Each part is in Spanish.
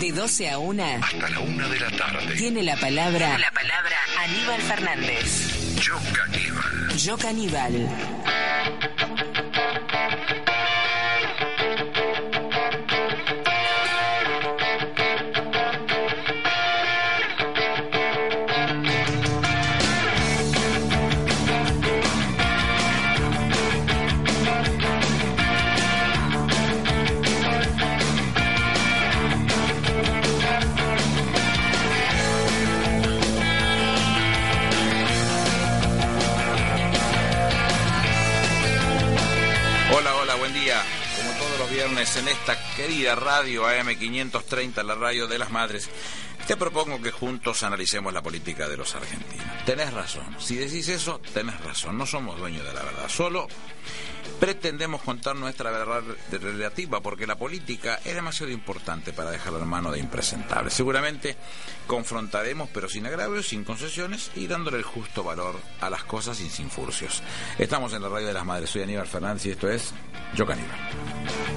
De 12 a 1. Hasta la una de la tarde. Tiene la palabra. La palabra Aníbal Fernández. Yo caníbal. Yo caníbal. En esta querida radio AM530, la radio de las madres, te propongo que juntos analicemos la política de los argentinos. Tenés razón. Si decís eso, tenés razón. No somos dueños de la verdad. Solo pretendemos contar nuestra verdad relativa porque la política es demasiado importante para dejarla en mano de impresentables. Seguramente confrontaremos, pero sin agravios, sin concesiones y dándole el justo valor a las cosas y sin furcios. Estamos en la radio de las madres. Soy Aníbal Fernández y esto es Yo Caníbal.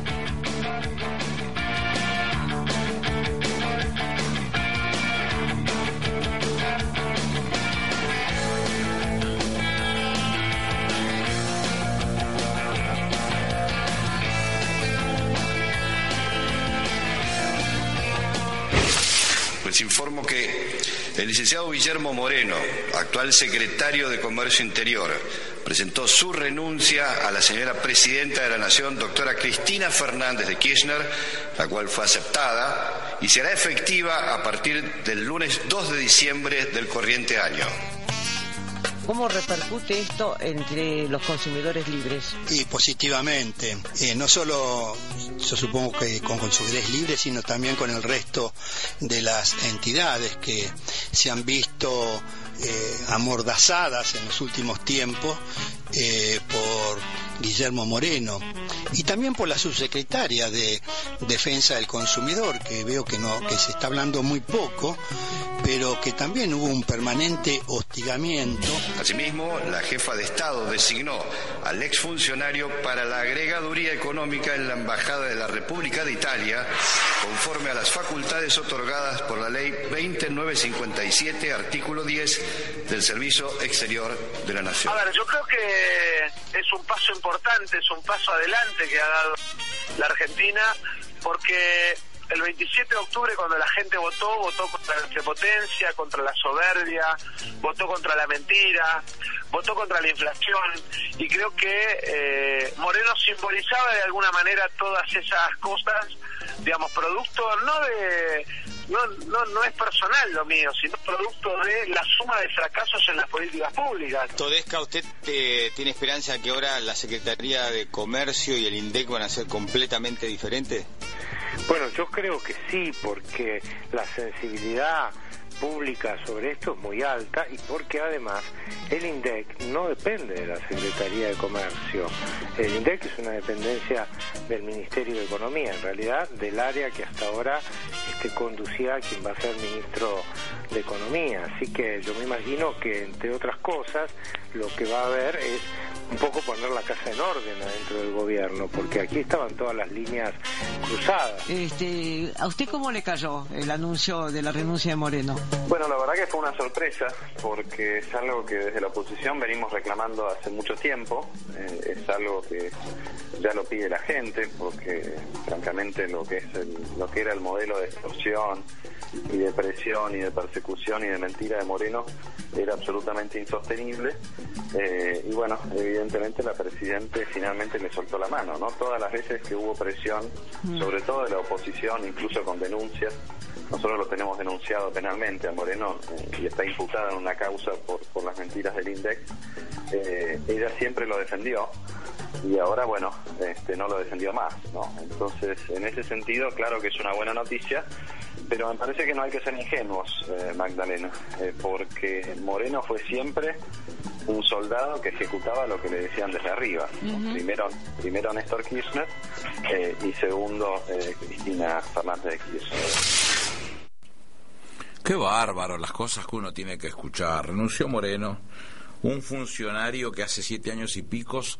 Les informo que el licenciado Guillermo Moreno, actual secretario de Comercio Interior, presentó su renuncia a la señora presidenta de la Nación, doctora Cristina Fernández de Kirchner, la cual fue aceptada y será efectiva a partir del lunes 2 de diciembre del corriente año. ¿Cómo repercute esto entre los consumidores libres? Y positivamente, eh, no solo yo supongo que con consumidores libres, sino también con el resto de las entidades que se han visto eh, amordazadas en los últimos tiempos eh, por Guillermo Moreno y también por la subsecretaria de Defensa del Consumidor, que veo que no que se está hablando muy poco, pero que también hubo un permanente hostigamiento. Asimismo, la jefa de Estado designó al exfuncionario para la agregaduría económica en la Embajada de la República de Italia, conforme a las facultades otorgadas por la Ley 20957, artículo 10 del Servicio Exterior de la Nación. A ver, yo creo que es un paso importante, es un paso adelante que ha dado la Argentina, porque el 27 de octubre cuando la gente votó, votó contra la prepotencia, contra la soberbia, votó contra la mentira, votó contra la inflación y creo que eh, Moreno simbolizaba de alguna manera todas esas cosas, digamos, producto no de... No, no, no es personal lo mío, sino producto de la suma de fracasos en las políticas públicas. Todesca, ¿usted eh, tiene esperanza que ahora la Secretaría de Comercio y el INDEC van a ser completamente diferentes? Bueno, yo creo que sí, porque la sensibilidad pública sobre esto es muy alta y porque además el INDEC no depende de la Secretaría de Comercio. El INDEC es una dependencia del Ministerio de Economía, en realidad del área que hasta ahora este, conducía quien va a ser ministro de Economía. Así que yo me imagino que, entre otras cosas, lo que va a haber es un poco poner la casa en orden adentro del gobierno, porque aquí estaban todas las líneas cruzadas. Este, ¿A usted cómo le cayó el anuncio de la renuncia de Moreno? Bueno, la verdad que fue una sorpresa, porque es algo que desde la oposición venimos reclamando hace mucho tiempo, eh, es algo que ya lo pide la gente, porque francamente lo que, es el- lo que era el modelo de extorsión y de presión y de persecución y de mentira de Moreno era absolutamente insostenible. Eh, y bueno, evidentemente la Presidente finalmente le soltó la mano, ¿no? Todas las veces que hubo presión, sobre todo de la oposición, incluso con denuncias, nosotros lo tenemos denunciado penalmente a Moreno eh, y está imputada en una causa por, por las mentiras del INDEC. Eh, ella siempre lo defendió y ahora, bueno, este, no lo defendió más, ¿no? Entonces, en ese sentido, claro que es una buena noticia, pero me parece que no hay que ser ingenuos, eh, Magdalena, eh, porque Moreno fue siempre un soldado que ejecutaba lo que le decían desde arriba. Primero primero Néstor Kirchner eh, y segundo Cristina Fernández de Kirchner. Qué bárbaro las cosas que uno tiene que escuchar. Renunció Moreno, un funcionario que hace siete años y picos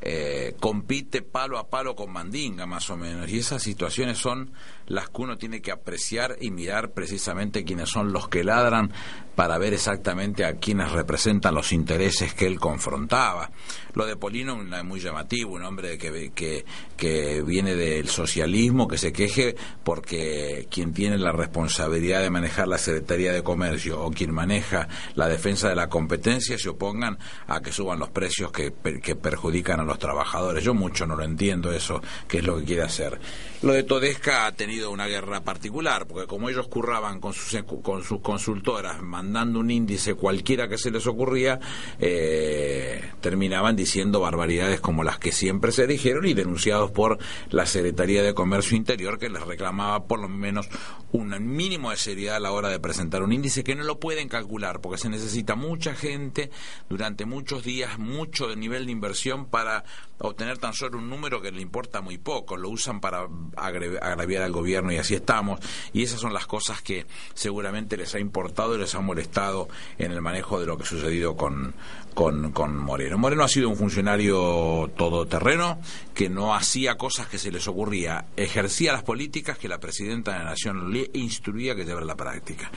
eh, compite palo a palo con Mandinga, más o menos. Y esas situaciones son las que uno tiene que apreciar y mirar precisamente quiénes son los que ladran para ver exactamente a quienes representan los intereses que él confrontaba. Lo de Polino es muy llamativo, un hombre que, que, que viene del socialismo, que se queje porque quien tiene la responsabilidad de manejar la Secretaría de Comercio o quien maneja la defensa de la competencia se opongan a que suban los precios que, que perjudican a los trabajadores. Yo mucho no lo entiendo eso, que es lo que quiere hacer. Lo de Todesca ha tenido una guerra particular, porque como ellos curraban con sus, con sus consultoras, mandando un índice cualquiera que se les ocurría, eh, terminaban diciendo barbaridades como las que siempre se dijeron y denunciados por la Secretaría de Comercio Interior, que les reclamaba por lo menos un mínimo de seriedad a la hora de presentar un índice que no lo pueden calcular, porque se necesita mucha gente durante muchos días, mucho nivel de inversión para obtener tan solo un número que le importa muy poco, lo usan para agraviar al gobierno y así estamos, y esas son las cosas que seguramente les ha importado y les ha molestado en el manejo de lo que ha sucedido con, con, con Moreno. Moreno ha sido un funcionario todoterreno que no hacía cosas que se les ocurría, ejercía las políticas que la presidenta de la Nación le instruía que llevar la práctica.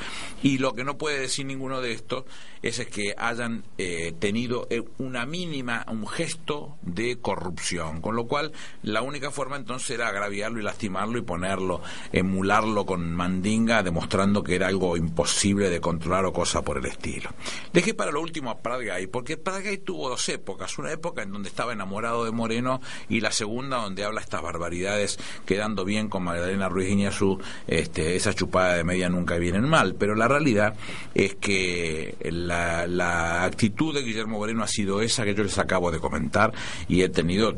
Y lo que no puede decir ninguno de estos es, que hayan eh, tenido eh, una mínima, un gesto de corrupción, con lo cual la única forma entonces era agraviarlo y lastimarlo y ponerlo, emularlo con mandinga, demostrando que era algo imposible de controlar o cosa por el estilo. Dejé para lo último a Pradgay, porque Pradgay tuvo dos épocas, una época en donde estaba enamorado de Moreno y la segunda donde habla estas barbaridades, quedando bien con Magdalena Ruiz Iñazú, este, esa chupada de media nunca vienen mal, pero la realidad es que la, la actitud de Guillermo Moreno ha sido esa que yo les acabo de comentar y he tenido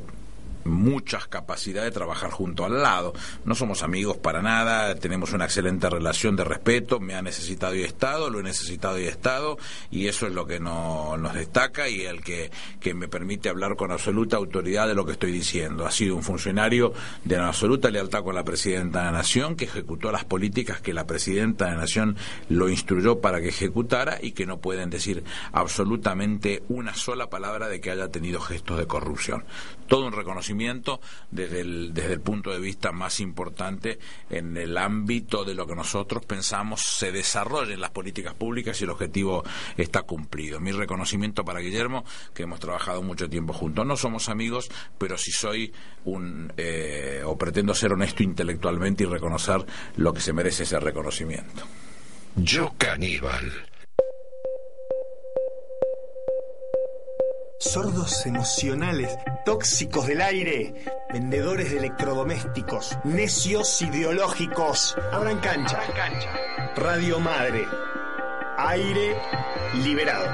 muchas capacidades de trabajar junto al lado. No somos amigos para nada, tenemos una excelente relación de respeto, me ha necesitado y estado, lo he necesitado y estado, y eso es lo que no, nos destaca y el que, que me permite hablar con absoluta autoridad de lo que estoy diciendo. Ha sido un funcionario de absoluta lealtad con la Presidenta de la Nación, que ejecutó las políticas que la Presidenta de la Nación lo instruyó para que ejecutara y que no pueden decir absolutamente una sola palabra de que haya tenido gestos de corrupción. Todo un reconocimiento desde el, desde el punto de vista más importante en el ámbito de lo que nosotros pensamos se desarrollen las políticas públicas y el objetivo está cumplido. Mi reconocimiento para Guillermo, que hemos trabajado mucho tiempo juntos. No somos amigos, pero si soy un, eh, o pretendo ser honesto intelectualmente y reconocer lo que se merece ese reconocimiento. Yo caníbal. Sordos emocionales, tóxicos del aire, vendedores de electrodomésticos, necios ideológicos. Abran cancha. Radio Madre. Aire liberado.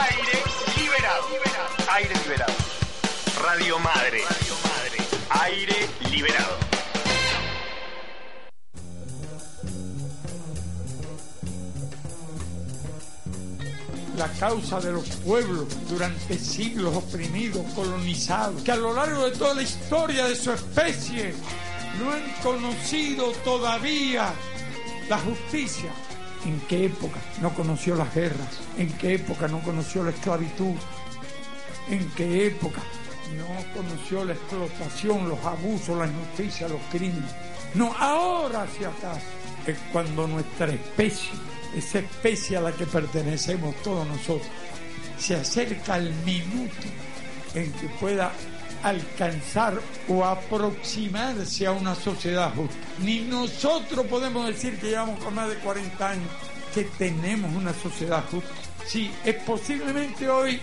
Aire liberado. Aire liberado. Radio Madre. Aire liberado. La causa de los pueblos durante siglos oprimidos, colonizados, que a lo largo de toda la historia de su especie no han conocido todavía la justicia. ¿En qué época no conoció las guerras? ¿En qué época no conoció la esclavitud? ¿En qué época no conoció la explotación, los abusos, la injusticia, los crímenes? No, ahora si acaso es cuando nuestra especie esa especie a la que pertenecemos todos nosotros, se acerca al minuto en que pueda alcanzar o aproximarse a una sociedad justa. Ni nosotros podemos decir que llevamos con más de 40 años que tenemos una sociedad justa. Sí, es posiblemente hoy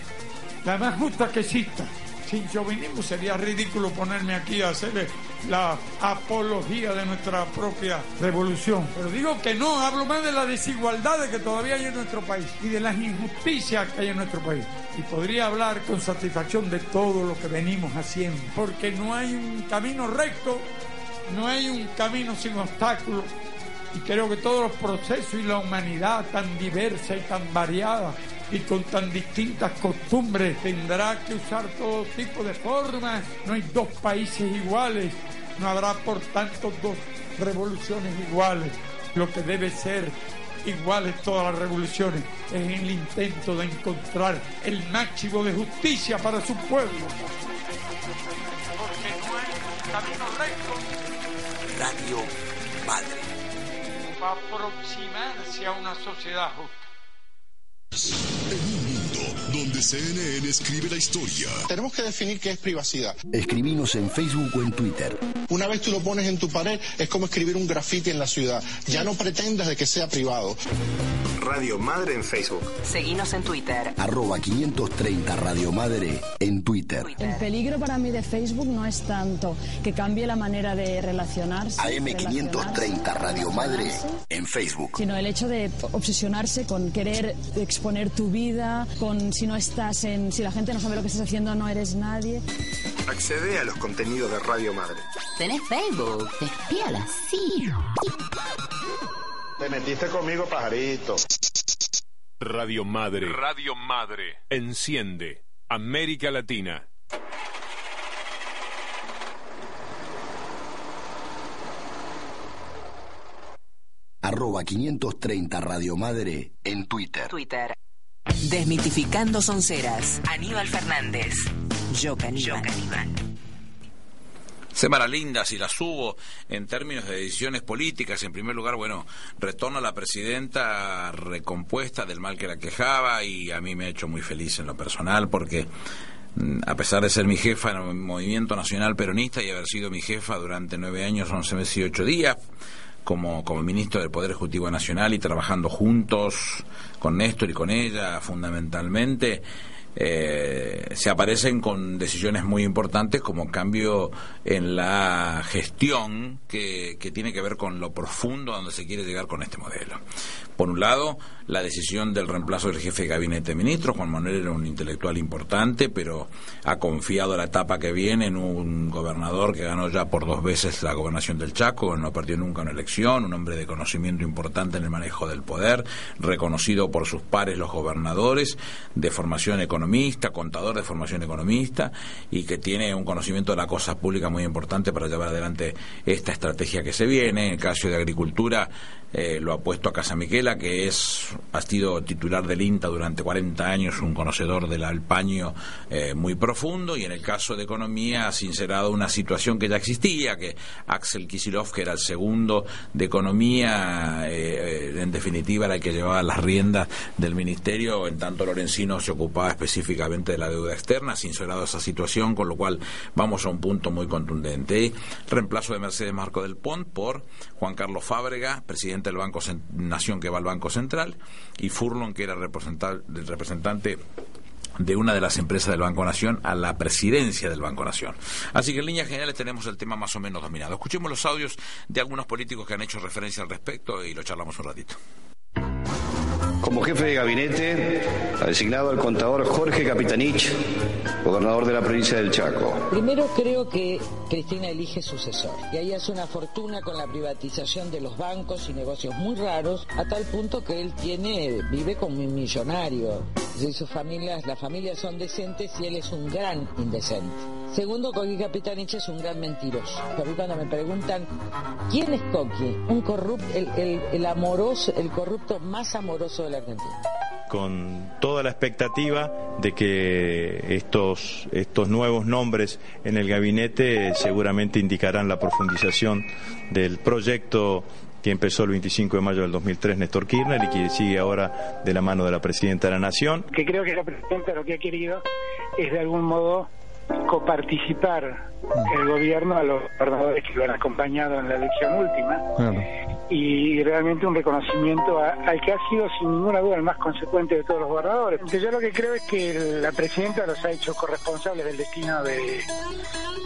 la más justa que exista. Sin chauvinismo sería ridículo ponerme aquí a hacer la apología de nuestra propia revolución. Pero digo que no, hablo más de las desigualdades que todavía hay en nuestro país y de las injusticias que hay en nuestro país. Y podría hablar con satisfacción de todo lo que venimos haciendo, porque no hay un camino recto, no hay un camino sin obstáculos. Y creo que todos los procesos y la humanidad tan diversa y tan variada y con tan distintas costumbres tendrá que usar todo tipo de formas. No hay dos países iguales, no habrá por tanto dos revoluciones iguales. Lo que debe ser iguales todas las revoluciones es el intento de encontrar el máximo de justicia para su pueblo. Porque no hay camino recto. Radio Madre. Para aproximarse a una sociedad justa. En un CNN escribe la historia. Tenemos que definir qué es privacidad. Escribimos en Facebook o en Twitter. Una vez tú lo pones en tu pared, es como escribir un grafiti en la ciudad. Ya no pretendas de que sea privado. Radio Madre en Facebook. Seguinos en Twitter. Arroba 530 Radio Madre en Twitter. El peligro para mí de Facebook no es tanto que cambie la manera de relacionarse. AM530 Radio Madre en Facebook. Sino el hecho de obsesionarse con querer exponer tu vida, con si no estás en. si la gente no sabe lo que estás haciendo, no eres nadie. Accede a los contenidos de Radio Madre. ¿Tenés Facebook? Despíala, sí. Te metiste conmigo, pajarito. Radio Madre. Radio Madre. Enciende. América Latina. Arroba 530 Radio Madre en Twitter. Twitter. Desmitificando Sonceras. Aníbal Fernández. Yo Caníbal. Semana linda, si la subo en términos de decisiones políticas. En primer lugar, bueno, retorna la presidenta recompuesta del mal que la quejaba y a mí me ha hecho muy feliz en lo personal porque mm, a pesar de ser mi jefa en el movimiento nacional peronista y haber sido mi jefa durante nueve años, once meses y ocho días, como, como ministro del Poder Ejecutivo Nacional y trabajando juntos con Néstor y con ella fundamentalmente, eh, se aparecen con decisiones muy importantes como cambio en la gestión que, que tiene que ver con lo profundo donde se quiere llegar con este modelo. Por un lado, la decisión del reemplazo del jefe de gabinete de ministros. Juan Manuel era un intelectual importante, pero ha confiado la etapa que viene en un gobernador que ganó ya por dos veces la gobernación del Chaco, no perdió nunca una elección, un hombre de conocimiento importante en el manejo del poder, reconocido por sus pares los gobernadores, de formación economista, contador de formación economista, y que tiene un conocimiento de la cosa pública muy importante para llevar adelante esta estrategia que se viene. En el caso de agricultura, eh, lo ha puesto a Casa Miquela, que es ha sido titular del INTA durante 40 años, un conocedor del alpaño eh, muy profundo, y en el caso de economía ha sincerado una situación que ya existía, que Axel Kisilov, que era el segundo de economía, eh, en definitiva era el que llevaba las riendas del ministerio, en tanto Lorenzino se ocupaba específicamente de la deuda externa, ha sincerado esa situación, con lo cual vamos a un punto muy contundente. Reemplazo de Mercedes Marco del Pont por Juan Carlos Fábrega, presidente del Banco Nación que va al Banco Central, y Furlon, que era el representante de una de las empresas del Banco Nación a la presidencia del Banco Nación. Así que en líneas generales tenemos el tema más o menos dominado. Escuchemos los audios de algunos políticos que han hecho referencia al respecto y lo charlamos un ratito. Como jefe de gabinete ha designado al contador Jorge Capitanich, gobernador de la provincia del Chaco. Primero creo que Cristina elige sucesor y ahí hace una fortuna con la privatización de los bancos y negocios muy raros a tal punto que él tiene vive como un millonario. Y sus familias, las familias son decentes y él es un gran indecente. Segundo, Coqui Capitanich es un gran mentiroso. A mí cuando me preguntan quién es Coqui, un corrupto, el, amoroso, el corrupto más amoroso de la Argentina con toda la expectativa de que estos, estos nuevos nombres en el gabinete seguramente indicarán la profundización del proyecto que empezó el 25 de mayo del 2003 Néstor Kirchner y que sigue ahora de la mano de la Presidenta de la Nación. Que creo que la Presidenta lo que ha querido es de algún modo coparticipar el gobierno a los gobernadores que lo han acompañado en la elección última y realmente un reconocimiento al que ha sido sin ninguna duda el más consecuente de todos los gobernadores. Yo lo que creo es que la presidenta los ha hecho corresponsables del destino de,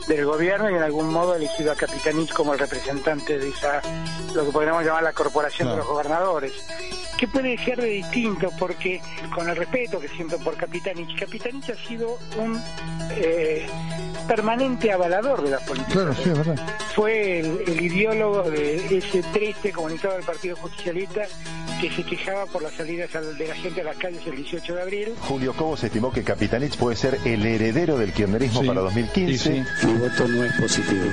del gobierno y en algún modo ha elegido a Capitanich como el representante de esa, lo que podríamos llamar la corporación de los gobernadores. ¿Qué puede ser de distinto? Porque con el respeto que siento por Capitanich, Capitanich ha sido un eh, permanente avalador de la política. Fue el, ideólogo de ese triste comunicado del Partido Justicialista que se quejaba por las salidas de la gente a las calles el 18 de abril. Julio Cobo se estimó que Capitanich puede ser el heredero del kirchnerismo para 2015. Mi voto no es positivo.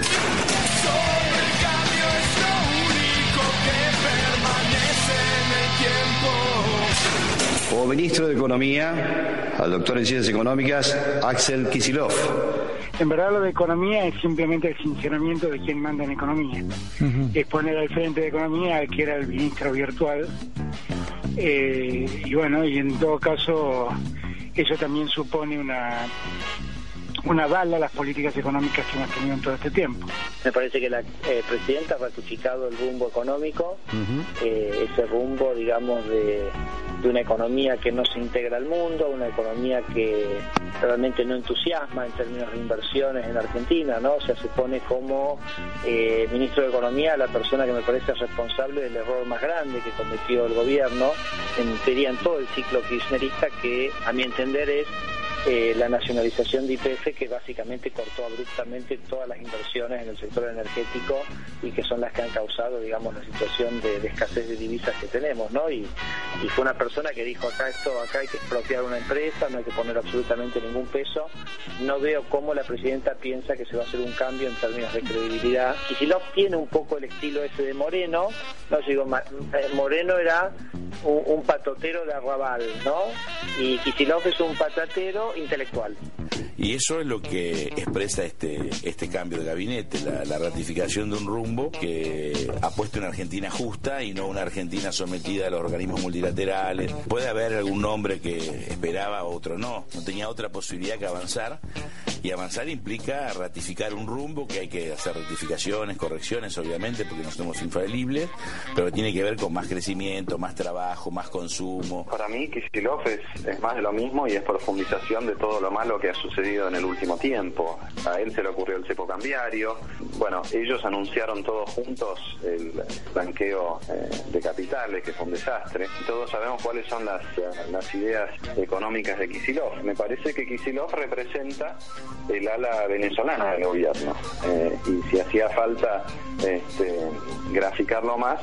Ministro de Economía, al doctor en Ciencias Económicas, Axel Kisilov. En verdad lo de economía es simplemente el sinceramiento de quien manda en economía. Es poner al frente de economía al que era el ministro virtual. Eh, y bueno, y en todo caso eso también supone una una bala a las políticas económicas que hemos tenido en todo este tiempo. Me parece que la eh, presidenta ha ratificado el rumbo económico, eh, ese rumbo, digamos, de, una economía que no se integra al mundo, una economía que realmente no entusiasma en términos de inversiones en Argentina, ¿no? O sea, se pone como eh, ministro de Economía la persona que me parece responsable del error más grande que cometió el gobierno, en, en todo el ciclo kirchnerista, que a mi entender es eh, la nacionalización de IPF que básicamente cortó abruptamente todas las inversiones en el sector energético y que son las que han causado, digamos, la situación de, escasez de divisas que tenemos, ¿no? Y, fue una persona que dijo acá esto, acá hay que expropiar una empresa, no hay que poner absolutamente ningún peso. No veo cómo la presidenta piensa que se va a hacer un cambio en términos de credibilidad. Y si lo tiene un poco el estilo ese de Moreno, no digo, eh, Moreno era un, patotero de arrabal, ¿no? Y Kicillof es un patatero intelectual. Y eso es lo que expresa este, este cambio de gabinete, la, ratificación de un rumbo que ha puesto una Argentina justa y no una Argentina sometida a los organismos multilaterales. Puede haber algún nombre que esperaba, otro no. No tenía otra posibilidad que avanzar. Y avanzar implica ratificar un rumbo, que hay que hacer rectificaciones, correcciones, obviamente, porque no somos infalibles, pero tiene que ver con más crecimiento, más trabajo, más consumo. Para mí, Kicillof es, es más de lo mismo y es profundización de todo lo malo que ha sucedido en el último tiempo. A él se le ocurrió el cepo cambiario. Bueno, ellos anunciaron todos juntos el blanqueo eh, de capitales, que fue un desastre. Todos sabemos cuáles son las, las ideas económicas de Kisilov. Me parece que Kisilov representa el ala venezolana del gobierno. Eh, y si hacía falta este, graficarlo más,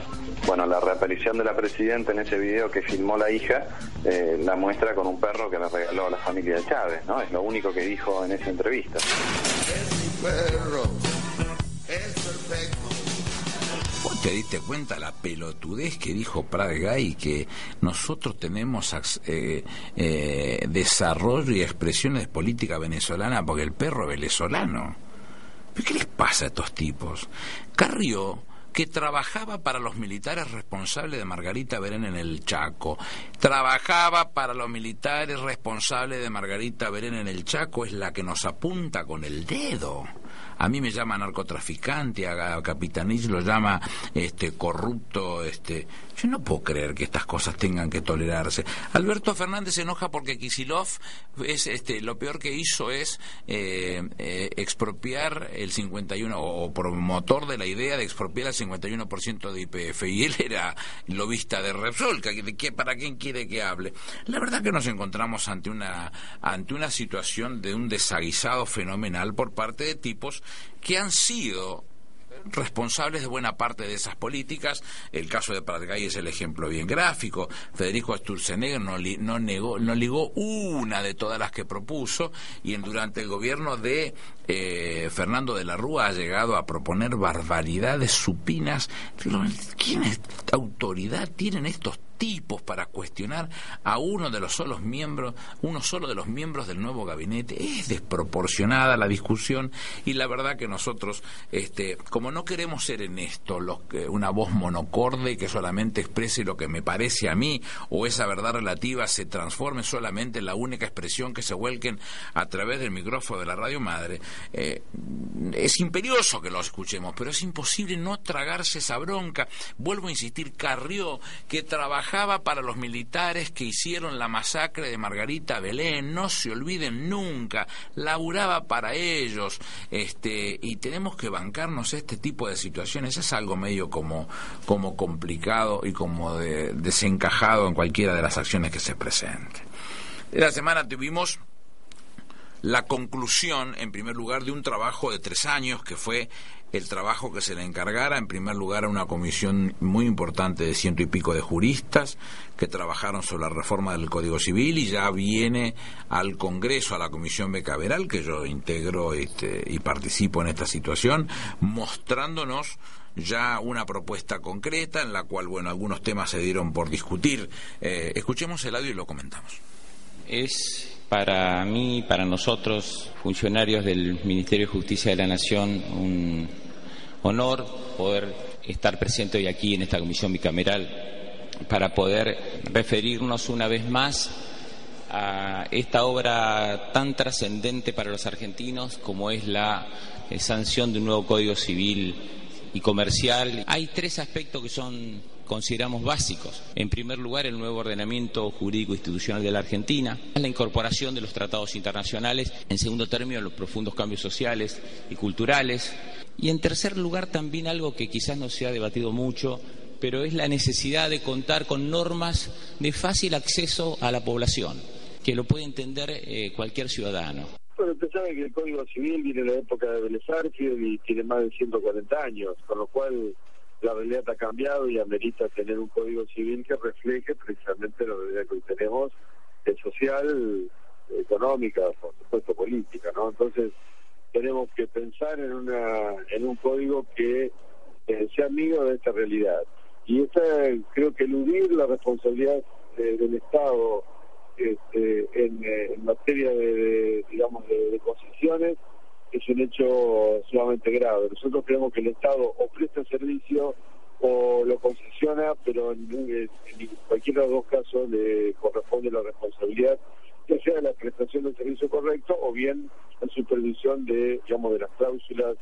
bueno, la reaparición de la presidenta en ese video que filmó la hija eh, la muestra con un perro que le regaló a la familia de Chávez, ¿no? Es lo único que dijo en esa entrevista. Es mi perro, es perfecto. ¿Vos te diste cuenta la pelotudez que dijo Prat Gay que nosotros tenemos eh, eh, desarrollo y expresiones de política venezolana porque el perro venezolano? ¿Qué les pasa a estos tipos? Carrió que trabajaba para los militares responsables de Margarita Berén en el Chaco. Trabajaba para los militares responsables de Margarita Berén en el Chaco, es la que nos apunta con el dedo. A mí me llama narcotraficante, a Capitanich lo llama este corrupto, este yo no puedo creer que estas cosas tengan que tolerarse. Alberto Fernández se enoja porque Kisilov es este lo peor que hizo es eh, eh, expropiar el 51 o promotor de la idea de expropiar el 51% de IPF y él era lobista de Repsol, que, para quién quiere que hable. La verdad que nos encontramos ante una ante una situación de un desaguisado fenomenal por parte de tipos que han sido responsables de buena parte de esas políticas. El caso de Pratgay es el ejemplo bien gráfico. Federico Sturzenegger no, no, negó, no ligó una de todas las que propuso y en, durante el gobierno de eh, Fernando de la Rúa ha llegado a proponer barbaridades supinas. ¿Qué autoridad tienen estos tipos para cuestionar a uno de los solos miembros, uno solo de los miembros del nuevo gabinete. Es desproporcionada la discusión y la verdad que nosotros, este, como no queremos ser en esto una voz monocorde que solamente exprese lo que me parece a mí o esa verdad relativa se transforme solamente en la única expresión que se vuelquen a través del micrófono de la radio madre, eh, es imperioso que lo escuchemos, pero es imposible no tragarse esa bronca. Vuelvo a insistir, Carrió, que trabajaba para los militares que hicieron la masacre de Margarita Belén, no se olviden nunca, laburaba para ellos, este, y tenemos que bancarnos este tipo de situaciones, es algo medio como, como complicado y como desencajado en cualquiera de las acciones que se presenten. Esta semana tuvimos la conclusión, en primer lugar, de un trabajo de tres años que fue el trabajo que se le encargara, en primer lugar, a una comisión muy importante de ciento y pico de juristas que trabajaron sobre la reforma del Código Civil y ya viene al Congreso, a la Comisión Becaveral, que yo integro este, y participo en esta situación, mostrándonos ya una propuesta concreta en la cual, bueno, algunos temas se dieron por discutir. Eh, escuchemos el audio y lo comentamos. Es para mí, para nosotros, funcionarios del Ministerio de Justicia de la Nación, un honor poder estar presente hoy aquí en esta comisión bicameral para poder referirnos una vez más a esta obra tan trascendente para los argentinos como es la eh, sanción de un nuevo Código Civil y Comercial. Hay tres aspectos que son consideramos básicos. En primer lugar, el nuevo ordenamiento jurídico institucional de la Argentina, la incorporación de los tratados internacionales, en segundo término, los profundos cambios sociales y culturales, y en tercer lugar, también algo que quizás no se ha debatido mucho, pero es la necesidad de contar con normas de fácil acceso a la población, que lo puede entender eh, cualquier ciudadano. Bueno, usted sabe que el Código Civil viene de la época de Vélez y tiene más de 140 años, con lo cual la realidad ha cambiado y amerita tener un código civil que refleje precisamente la realidad que hoy tenemos, es social, económica, por supuesto política, ¿no? Entonces tenemos que pensar en una en un código que eh, sea amigo de esta realidad y esta creo que eludir la responsabilidad del Estado este, en, eh, materia de, digamos de, de es un hecho sumamente grave. Nosotros creemos que el Estado o presta servicio o lo concesiona, pero en, cualquiera de los dos casos le corresponde la responsabilidad, ya sea la prestación del servicio correcto o bien la supervisión de, digamos, de las cláusulas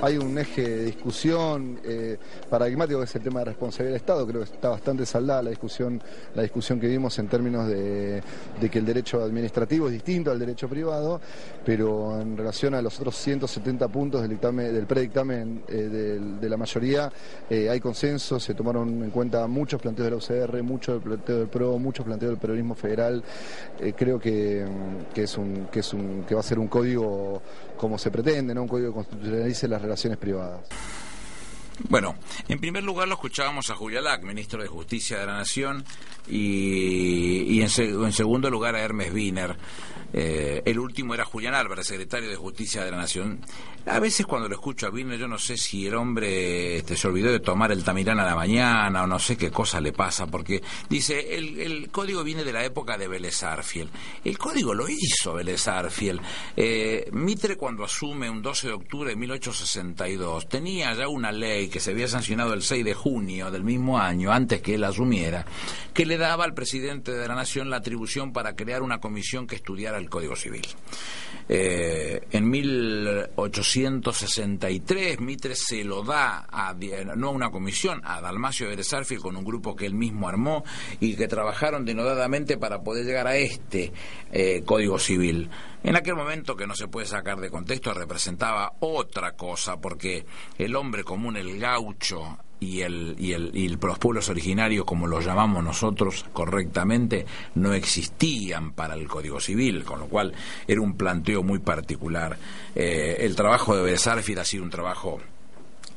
Hay un eje de discusión eh, paradigmático que es el tema de responsabilidad del Estado. Creo que está bastante saldada la discusión, la discusión que vimos en términos de, que el derecho administrativo es distinto al derecho privado, pero en relación a los otros 170 puntos del, dictamen, del predictamen eh, de, la mayoría eh, hay consenso, se tomaron en cuenta muchos planteos de la UCR, muchos planteos del PRO, muchos planteos del peronismo federal. creo que, que, es un, que, es un, que va a ser un código como se pretende, ¿no? un código que constitucionalice las relaciones privadas. Bueno, en primer lugar lo escuchábamos a Julia Lac, ministro de Justicia de la Nación, y, en, segundo lugar a Hermes Wiener. Eh, el último era Julián Álvarez, secretario de Justicia de la Nación. A veces cuando lo escucho a Wiener yo no sé si el hombre este, se olvidó de tomar el tamirán a la mañana o no sé qué cosa le pasa, porque dice, el, código viene de la época de Vélez El código lo hizo Vélez eh, Mitre cuando asume un 12 de octubre de 1862 tenía ya una ley que se había sancionado el 6 de junio del mismo año, antes que él asumiera, que le daba al presidente de la Nación la atribución para crear una comisión que estudiara el Código Civil. Eh, en 1863 Mitre se lo da a, no a una comisión, a Dalmacio de Sarfield con un grupo que él mismo armó y que trabajaron denodadamente para poder llegar a este eh, Código Civil. En aquel momento que no se puede sacar de contexto representaba otra cosa porque el hombre común, el gaucho, y, el, y, el, y los pueblos originarios, como los llamamos nosotros correctamente, no existían para el Código Civil, con lo cual era un planteo muy particular. Eh, el trabajo de Besarfir ha sido un trabajo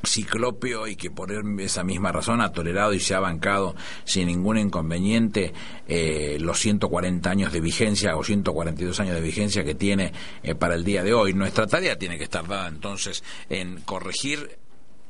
ciclópeo y que por esa misma razón ha tolerado y se ha bancado sin ningún inconveniente eh, los 140 años de vigencia o 142 años de vigencia que tiene eh, para el día de hoy. Nuestra tarea tiene que estar dada entonces en corregir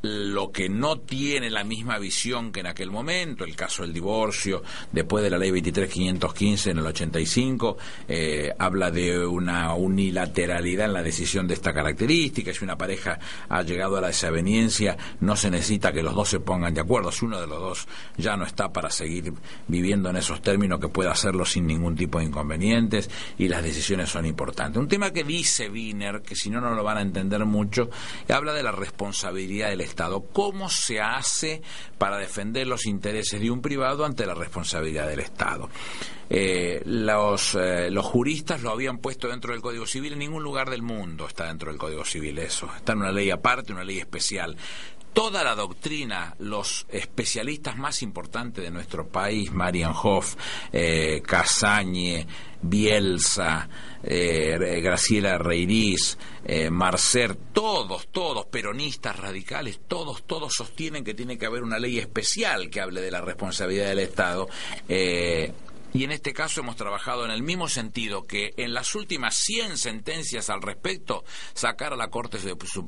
lo que no tiene la misma visión que en aquel momento, el caso del divorcio, después de la ley 23515 en el 85, eh, habla de una unilateralidad en la decisión de esta característica, si una pareja ha llegado a la desaveniencia, no se necesita que los dos se pongan de acuerdo, si uno de los dos ya no está para seguir viviendo en esos términos, que pueda hacerlo sin ningún tipo de inconvenientes, y las decisiones son importantes. Un tema que dice Wiener, que si no, no lo van a entender mucho, habla de la responsabilidad del Estado. ¿Cómo se hace para defender los intereses de un privado ante la responsabilidad del Estado? Eh, los, eh, los juristas lo habían puesto dentro del Código Civil, en ningún lugar del mundo está dentro del Código Civil eso, está en una ley aparte, una ley especial toda la doctrina, los especialistas más importantes de nuestro país, Marian Hoff, eh, Casañe, Bielsa, eh, Graciela Reirís, eh, Marcer, todos, todos, peronistas radicales, todos, todos sostienen que tiene que haber una ley especial que hable de la responsabilidad del Estado. Eh, y en este caso hemos trabajado en el mismo sentido que en las últimas 100 sentencias al respecto sacar a la Corte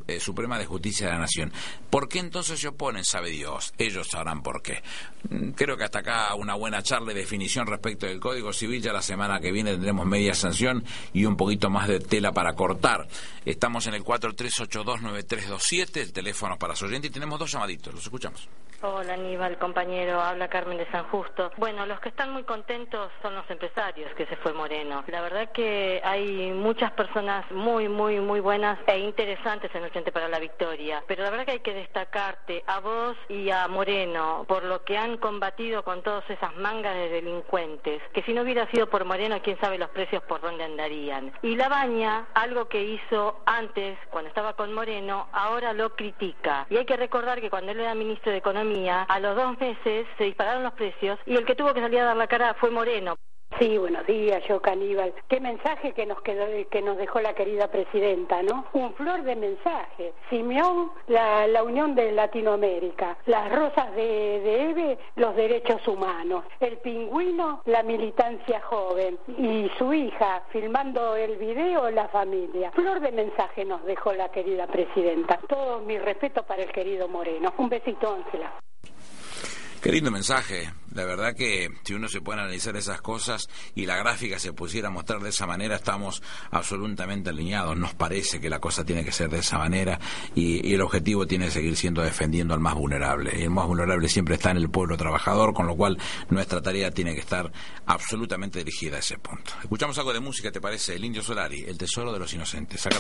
eh, Suprema de Justicia de la Nación. ¿Por qué entonces se oponen? Sabe Dios. Ellos sabrán por qué. Mm, creo que hasta acá una buena charla y definición respecto del Código Civil. Ya la semana que viene tendremos media sanción y un poquito más de tela para cortar. Estamos en el 43829327, el teléfono para su oyente y tenemos dos llamaditos. Los escuchamos. Hola Aníbal, compañero, habla Carmen de San Justo. Bueno, los que están muy contentos son los empresarios que se fue Moreno. La verdad que hay muchas personas muy, muy, muy buenas e interesantes en el Frente para la Victoria, pero la verdad que hay que destacarte a vos y a Moreno por lo que han combatido con todas esas mangas de delincuentes, que si no hubiera sido por Moreno, quién sabe los precios por dónde andarían. Y La Baña, algo que hizo antes, cuando estaba con Moreno, ahora lo critica. Y hay que recordar que cuando él era ministro de Economía, a los dos meses se dispararon los precios y el que tuvo que salir a dar la cara fue Moreno. Sí, buenos días, yo Caníbal. Qué mensaje que nos quedó, que nos dejó la querida presidenta, ¿no? Un flor de mensaje. Simeón, la, la Unión de Latinoamérica. Las rosas de, de Eve, los derechos humanos. El pingüino, la militancia joven. Y su hija, filmando el video, la familia. Flor de mensaje nos dejó la querida presidenta. Todo mi respeto para el querido Moreno. Un besito, Ángela. Qué lindo mensaje. La verdad que si uno se puede analizar esas cosas y la gráfica se pusiera a mostrar de esa manera, estamos absolutamente alineados. Nos parece que la cosa tiene que ser de esa manera y, el objetivo tiene que seguir siendo defendiendo al más vulnerable. Y el más vulnerable siempre está en el pueblo trabajador, con lo cual nuestra tarea tiene que estar absolutamente dirigida a ese punto. Escuchamos algo de música, ¿te parece? El Indio Solari, El Tesoro de los Inocentes. Acá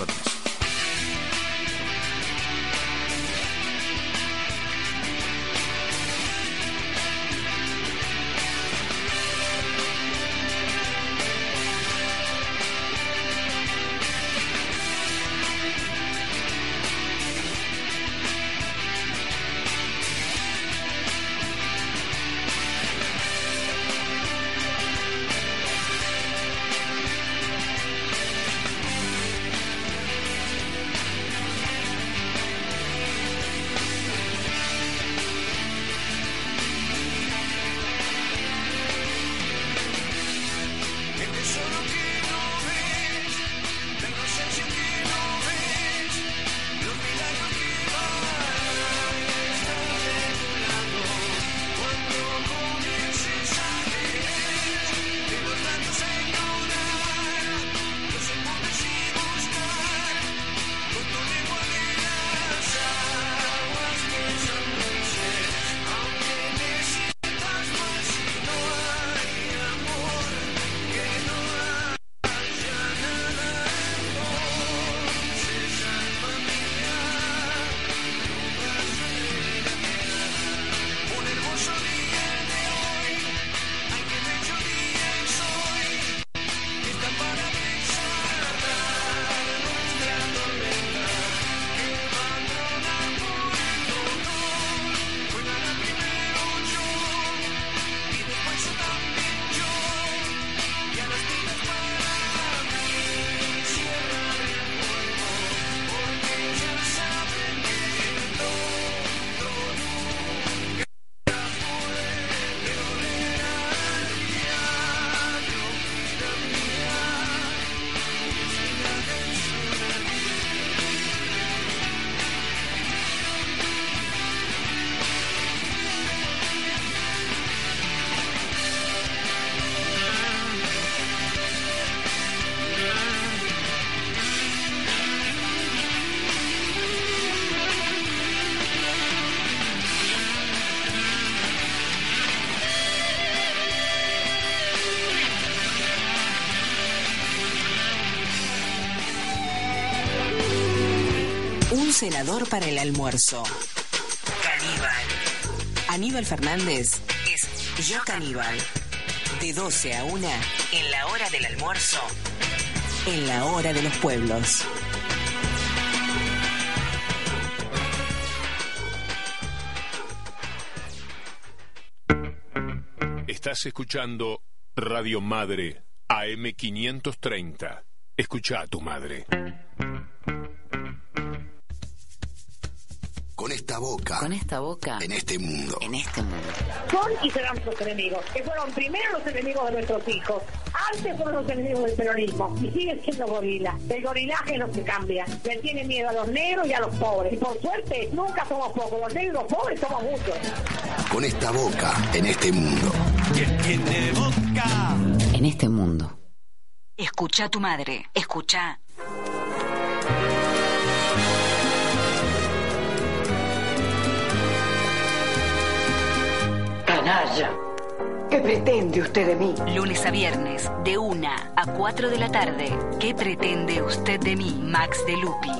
lo celador para el almuerzo. Caníbal. Aníbal Fernández es Yo Caníbal. De 12 a 1 en la hora del almuerzo. En la hora de los pueblos. Estás escuchando Radio Madre AM530. Escucha a tu madre. Esta boca. Con esta boca. En este mundo. En este mundo. Son y serán nuestros enemigos, que fueron primero los enemigos de nuestros hijos, antes fueron los enemigos del peronismo, y siguen siendo gorilas. El gorilaje no se cambia. Le tiene miedo a los negros y a los pobres. Y por suerte, nunca somos pocos. Los negros y los pobres somos muchos. Con esta boca. En este mundo. tiene boca? En este mundo. Escucha a tu madre. Escucha. Canalla. ¿Qué pretende usted de mí? Lunes a viernes, de 1 a 4 de la tarde. ¿Qué pretende usted de mí, Max de Lupi?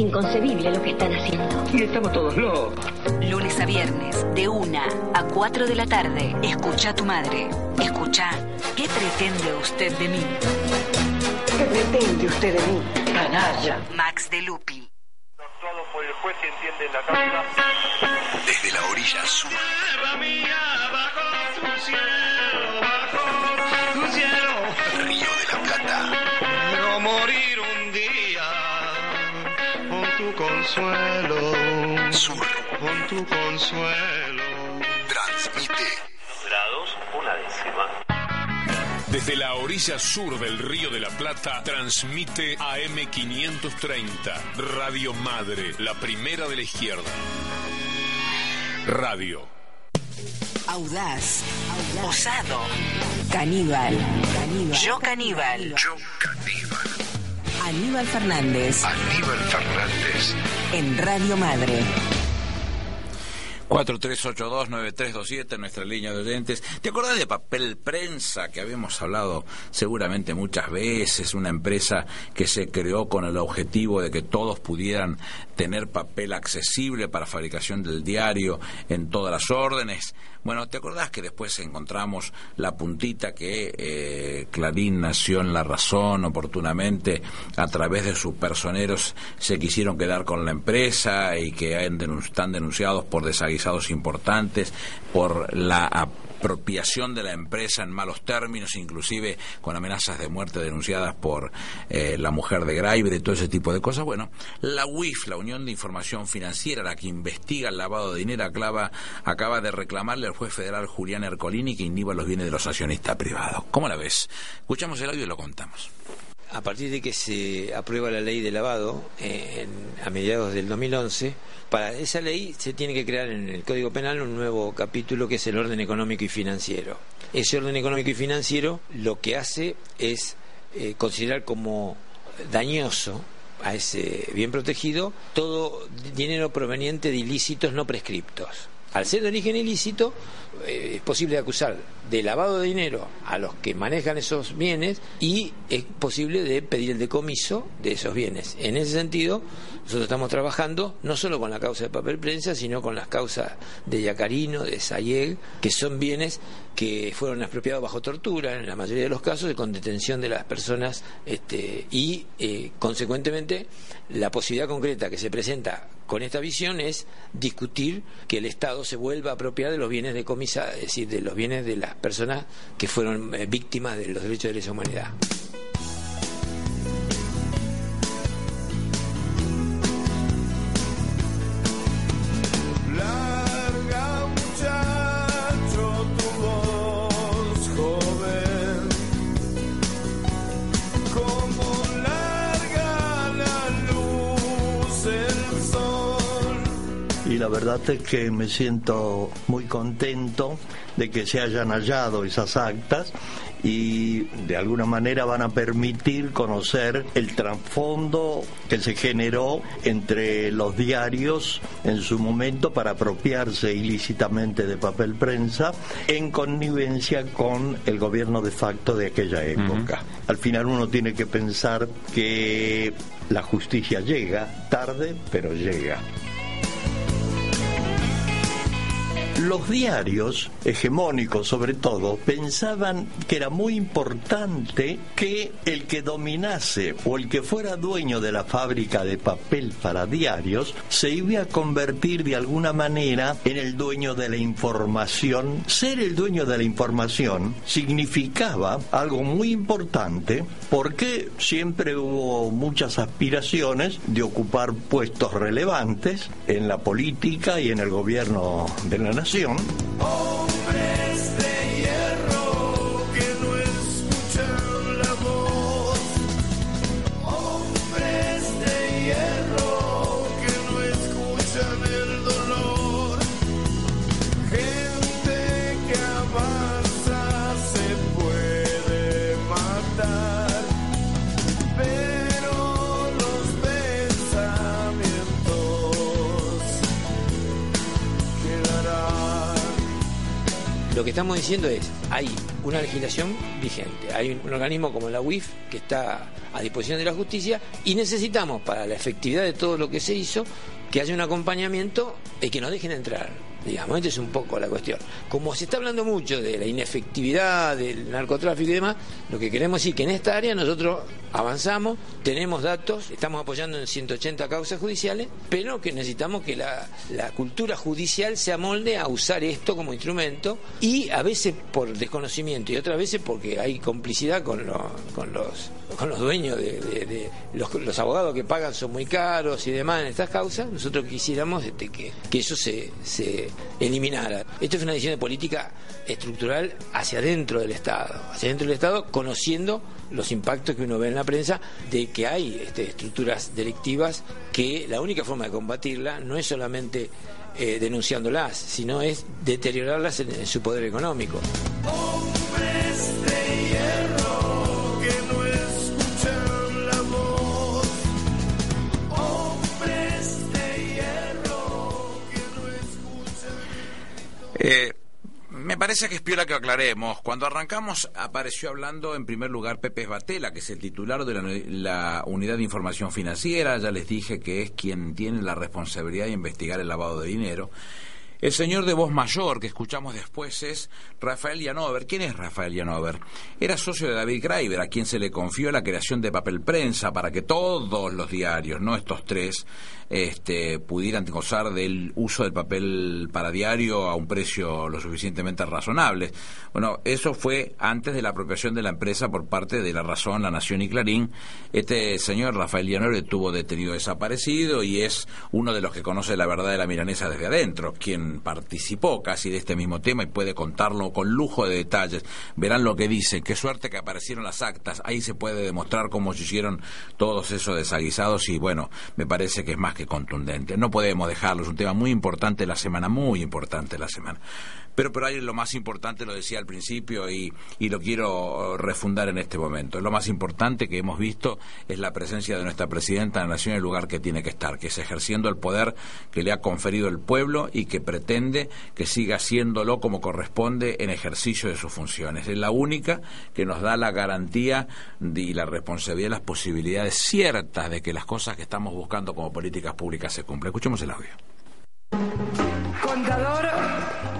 Inconcebible lo que están haciendo. Y estamos todos locos. Lunes a viernes, de 1 a 4 de la tarde. Escucha a tu madre. Escucha. ¿Qué pretende usted de mí? ¿Qué pretende usted de mí? Canalla. Max de Lupi. Actuado por el juez que entiende la causa. Desde la orilla sur. Río de la Plata. Quiero morir un día con tu consuelo. Sur. Con tu consuelo. Transmite. Grados, una décima. Desde la orilla sur del Río de la Plata transmite AM530, Radio Madre, la primera de la izquierda. Radio. Audaz. Osado. Caníbal. Yo caníbal. Yo caníbal. Aníbal Fernández. Aníbal Fernández. En Radio Madre. 4382-9327, nuestra línea de oyentes. ¿Te acordás de Papel Prensa, que habíamos hablado seguramente muchas veces? Una empresa que se creó con el objetivo de que todos pudieran tener papel accesible para fabricación del diario en todas las órdenes. Bueno, ¿te acordás que después encontramos la puntita que eh, Clarín nació en La Razón oportunamente a través de sus personeros se quisieron quedar con la empresa y que están denunciados por desaguisados importantes, por la apropiación de la empresa en malos términos, inclusive con amenazas de muerte denunciadas por eh, la mujer de Graiber y todo ese tipo de cosas. Bueno, la UIF, la Unión de Información Financiera, la que investiga el lavado de dinero, acaba, acaba de reclamarle al juez federal Julián Ercolini que inhiba los bienes de los accionistas privados. ¿Cómo la ves? Escuchamos el audio y lo contamos. A partir de que se aprueba la ley de lavado eh, en, a mediados del 2011, para esa ley se tiene que crear en el Código Penal un nuevo capítulo que es el orden económico y financiero. Ese orden económico y financiero lo que hace es eh, considerar como dañoso a ese bien protegido todo dinero proveniente de ilícitos no prescriptos. Al ser de origen ilícito, eh, es posible acusar de lavado de dinero a los que manejan esos bienes y es posible de pedir el decomiso de esos bienes. En ese sentido, nosotros estamos trabajando no solo con la causa de papel prensa, sino con las causas de Yacarino, de Sayeg, que son bienes que fueron expropiados bajo tortura, en la mayoría de los casos, y con detención de las personas, este, y eh, consecuentemente la posibilidad concreta que se presenta con esta visión es discutir que el Estado se vuelva a apropiar de los bienes de comisa, es decir, de los bienes de las personas que fueron eh, víctimas de los derechos de lesa humanidad. La verdad es que me siento muy contento de que se hayan hallado esas actas y de alguna manera van a permitir conocer el trasfondo que se generó entre los diarios en su momento para apropiarse ilícitamente de papel prensa en connivencia con el gobierno de facto de aquella época. Al final uno tiene que pensar que la justicia llega tarde, pero llega. Los diarios, hegemónicos sobre todo, pensaban que era muy importante que el que dominase o el que fuera dueño de la fábrica de papel para diarios se iba a convertir de alguna manera en el dueño de la información. Ser el dueño de la información significaba algo muy importante porque siempre hubo muchas aspiraciones de ocupar puestos relevantes en la política y en el gobierno de la nación. Hombres de estamos diciendo es, hay una legislación vigente, hay un, organismo como la UIF que está a disposición de la justicia y necesitamos para la efectividad de todo lo que se hizo que haya un acompañamiento y que nos dejen entrar. Digamos, esta es un poco la cuestión. Como se está hablando mucho de la inefectividad del narcotráfico y demás, lo que queremos decir que en esta área nosotros avanzamos, tenemos datos, estamos apoyando en 180 causas judiciales, pero que necesitamos que la, cultura judicial se amolde a usar esto como instrumento y a veces por desconocimiento y otras veces porque hay complicidad con, lo- con los con los dueños de, de- de- los, los abogados que pagan son muy caros y demás en estas causas, nosotros quisiéramos este, que, que eso se, se eliminara. Esto es una decisión de política estructural hacia adentro del Estado, hacia adentro del Estado, conociendo los impactos que uno ve en la prensa de que hay este, estructuras delictivas que la única forma de combatirla no es solamente eh, denunciándolas, sino es deteriorarlas en- en su poder económico. Hombres de hierro que no escuchan la voz. Hombres de hierro que no escuchan. Eh, me parece que es piola que aclaremos. Cuando arrancamos apareció hablando en primer lugar Pepe Batela, que es el titular de la, la Unidad de Información Financiera. Ya les dije que es quien tiene la responsabilidad de investigar el lavado de dinero. El señor de voz mayor que escuchamos después es Rafael Yanover. ¿Quién es Rafael Yanover? Era socio de David Graeber, a quien se le confió la creación de papel prensa para que todos los diarios, no estos tres, este, pudieran gozar del uso del papel para diario a un precio lo suficientemente razonable. Bueno, eso fue antes de la apropiación de la empresa por parte de La Razón, La Nación y Clarín. Este señor Rafael Yanover estuvo detenido desaparecido y es uno de los que conoce la verdad de la milanesa desde adentro, quien participó casi de este mismo tema y puede contarlo con lujo de detalles. Verán lo que dice, qué suerte que aparecieron las actas, ahí se puede demostrar cómo se hicieron todos esos desaguisados y bueno, me parece que es más que contundente. No podemos dejarlo, es un tema muy importante la semana, muy importante la semana. Pero, pero hay lo más importante, lo decía al principio y, y lo quiero refundar en este momento. Lo más importante que hemos visto es la presencia de nuestra presidenta de la Nación en el lugar que tiene que estar, que es ejerciendo el poder que le ha conferido el pueblo y que pretende que siga haciéndolo como corresponde en ejercicio de sus funciones. Es la única que nos da la garantía y la responsabilidad, las posibilidades ciertas de que las cosas que estamos buscando como políticas públicas se cumplan. Escuchemos el audio. Contador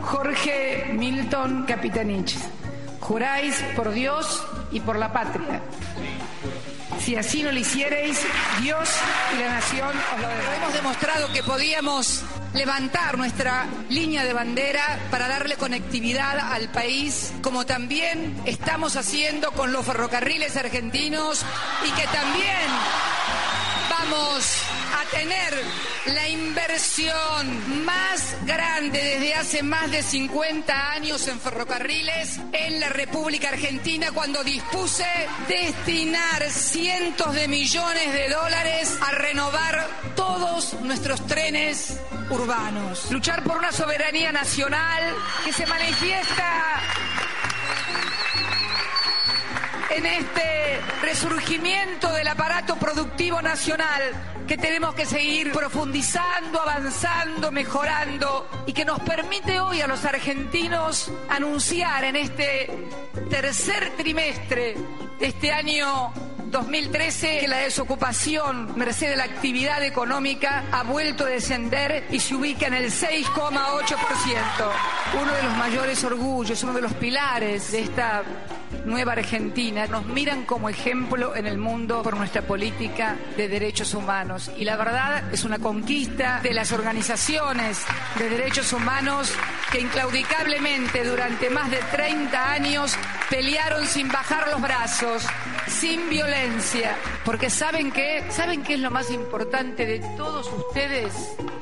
Jorge Milton Capitanich, juráis por Dios y por la patria. Si así no lo hicierais, Dios y la nación os lo Pero hemos demostrado que podíamos levantar nuestra línea de bandera para darle conectividad al país, como también estamos haciendo con los ferrocarriles argentinos y que también vamos a tener la inversión más grande desde hace más de 50 años en ferrocarriles en la República Argentina cuando dispuse destinar cientos de millones de dólares a renovar todos nuestros trenes urbanos. Luchar por una soberanía nacional que se manifiesta en este resurgimiento del aparato productivo nacional que tenemos que seguir profundizando, avanzando, mejorando y que nos permite hoy a los argentinos anunciar en este tercer trimestre de este año 2013 que la desocupación, merced de la actividad económica, ha vuelto a descender y se ubica en el 6,8%. Uno de los mayores orgullos, uno de los pilares de esta nueva Argentina. Nos miran como ejemplo en el mundo por nuestra política de derechos humanos. Y la verdad es una conquista de las organizaciones de derechos humanos que inclaudicablemente durante más de 30 años pelearon sin bajar los brazos, sin violencia, porque saben que saben qué es lo más importante de todos ustedes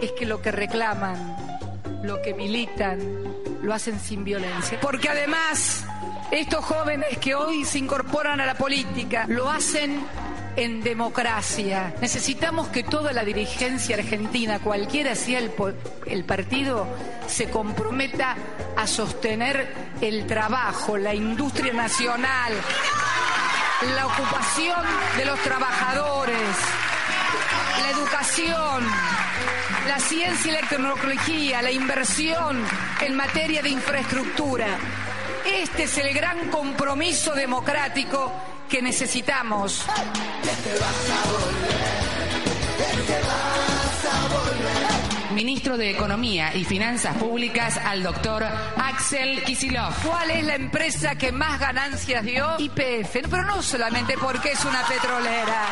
es que lo que reclaman, lo que militan, lo hacen sin violencia, porque además estos jóvenes que hoy se incorporan a la política lo hacen en democracia. Necesitamos que toda la dirigencia argentina, cualquiera sea el, el, partido, se comprometa a sostener el trabajo, la industria nacional, la ocupación de los trabajadores, la educación, la ciencia y la tecnología, la inversión en materia de infraestructura. Este es el gran compromiso democrático que necesitamos. Ministro de Economía y Finanzas Públicas al doctor Axel Kisilov. ¿Cuál es la empresa que más ganancias dio? IPF, pero no solamente porque es una petrolera.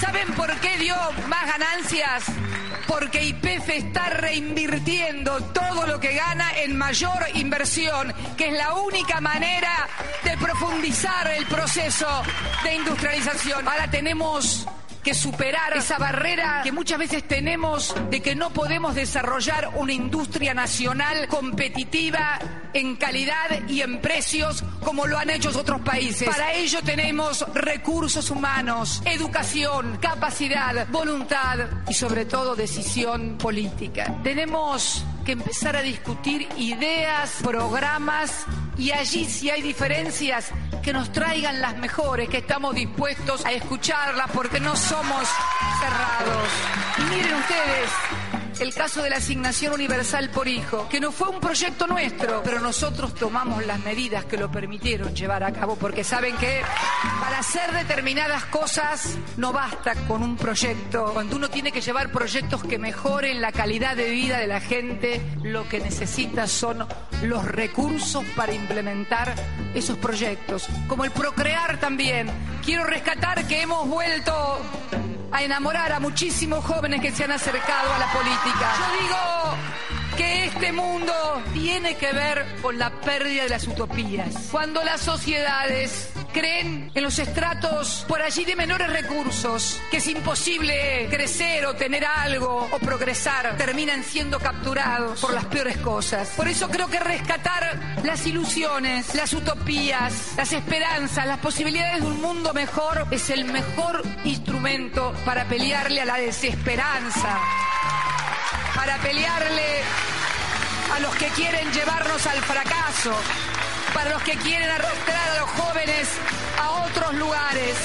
¿Saben por qué dio más ganancias? Porque IPF está reinvirtiendo todo lo que gana en mayor inversión, que es la única manera de profundizar el proceso de industrialización. Ahora tenemos que superar esa barrera que muchas veces tenemos de que no podemos desarrollar una industria nacional competitiva en calidad y en precios como lo han hecho otros países. Para ello tenemos recursos humanos, educación, capacidad, voluntad y sobre todo decisión política. Tenemos que empezar a discutir ideas, programas y allí si hay diferencias que nos traigan las mejores, que estamos dispuestos a escucharlas porque no somos cerrados. Y miren ustedes, el caso de la asignación universal por hijo, que no fue un proyecto nuestro, pero nosotros tomamos las medidas que lo permitieron llevar a cabo, porque saben que para hacer determinadas cosas no basta con un proyecto. Cuando uno tiene que llevar proyectos que mejoren la calidad de vida de la gente, lo que necesita son los recursos para implementar esos proyectos, como el procrear también. Quiero rescatar que hemos vuelto a enamorar a muchísimos jóvenes que se han acercado a la política. Yo digo que este mundo tiene que ver con la pérdida de las utopías. Cuando las sociedades creen en los estratos por allí de menores recursos, que es imposible crecer o tener algo o progresar, terminan siendo capturados por las peores cosas. Por eso creo que rescatar las ilusiones, las utopías, las esperanzas, las posibilidades de un mundo mejor es el mejor instrumento para pelearle a la desesperanza, para pelearle a los que quieren llevarnos al fracaso para los que quieren arrastrar a los jóvenes a otros lugares.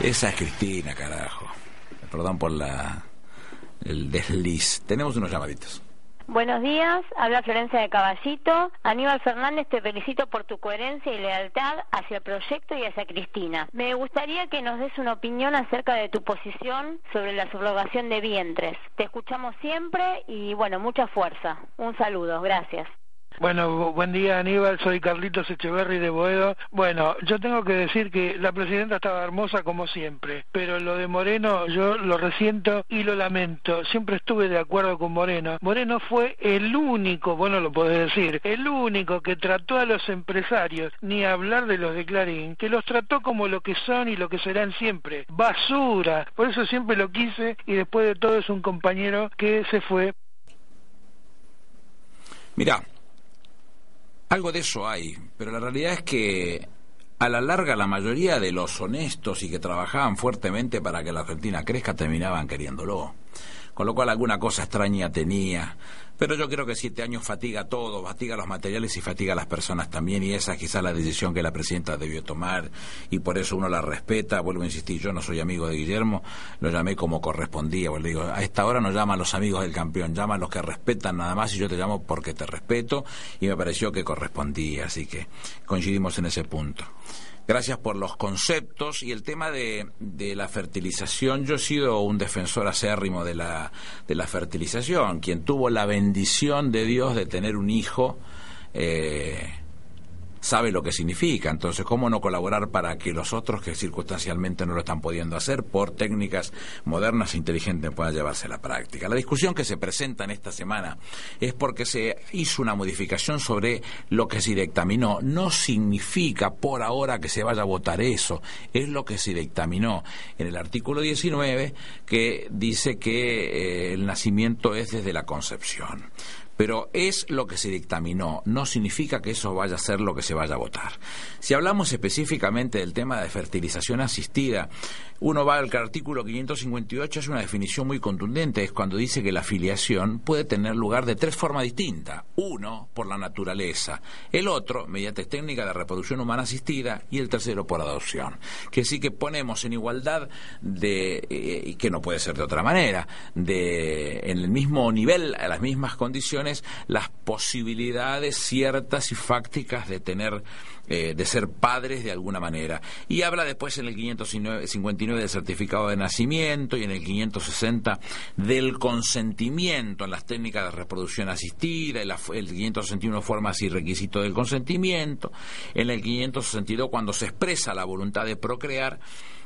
Esa es Cristina, carajo. Perdón por la el desliz. Tenemos unos llamaditos. Buenos días, habla Florencia de Caballito. Aníbal Fernández, te felicito por tu coherencia y lealtad hacia el proyecto y hacia Cristina. Me gustaría que nos des una opinión acerca de tu posición sobre la subrogación de vientres. Te escuchamos siempre y bueno, mucha fuerza. Un saludo, gracias. Bueno, buen día Aníbal, soy Carlitos Echeverry de Boedo. Bueno, yo tengo que decir que la presidenta estaba hermosa como siempre, pero lo de Moreno yo lo resiento y lo lamento. Siempre estuve de acuerdo con Moreno. Moreno fue el único, bueno lo podés decir, el único que trató a los empresarios, ni hablar de los de Clarín, que los trató como lo que son y lo que serán siempre, basura. Por eso siempre lo quise y después de todo es un compañero que se fue. Mira, algo de eso hay, pero la realidad es que a la larga la mayoría de los honestos y que trabajaban fuertemente para que la Argentina crezca terminaban queriéndolo. Con lo cual alguna cosa extraña tenía. Pero yo creo que siete años fatiga todo, fatiga los materiales y fatiga a las personas también, y esa es quizás la decisión que la presidenta debió tomar, y por eso uno la respeta. Vuelvo a insistir, yo no soy amigo de Guillermo, lo llamé como correspondía. Vuelvo, digo, a esta hora no llaman los amigos del campeón, llaman los que respetan nada más, y yo te llamo porque te respeto, y me pareció que correspondía, así que coincidimos en ese punto. Gracias por los conceptos y el tema de, de, la fertilización. Yo he sido un defensor acérrimo de la, de la fertilización, quien tuvo la bendición de Dios de tener un hijo. Eh, sabe lo que significa. Entonces, ¿cómo no colaborar para que los otros que circunstancialmente no lo están pudiendo hacer por técnicas modernas e inteligentes puedan llevarse a la práctica? La discusión que se presenta en esta semana es porque se hizo una modificación sobre lo que se dictaminó. No significa por ahora que se vaya a votar eso, es lo que se dictaminó en el artículo 19 que dice que eh, el nacimiento es desde la concepción pero es lo que se dictaminó, no significa que eso vaya a ser lo que se vaya a votar. Si hablamos específicamente del tema de fertilización asistida, uno va al artículo 558, es una definición muy contundente, es cuando dice que la filiación puede tener lugar de tres formas distintas. Uno, por la naturaleza, el otro, mediante técnica de reproducción humana asistida, y el tercero, por adopción. Que sí que ponemos en igualdad de, eh, y que no puede ser de otra manera, de en el mismo nivel, a las mismas condiciones, las posibilidades ciertas y fácticas de tener eh, de ser padres de alguna manera. Y habla después en el 559 del certificado de nacimiento y en el 560 del consentimiento en las técnicas de reproducción asistida, el, el 561 formas y requisitos del consentimiento, en el 562 cuando se expresa la voluntad de procrear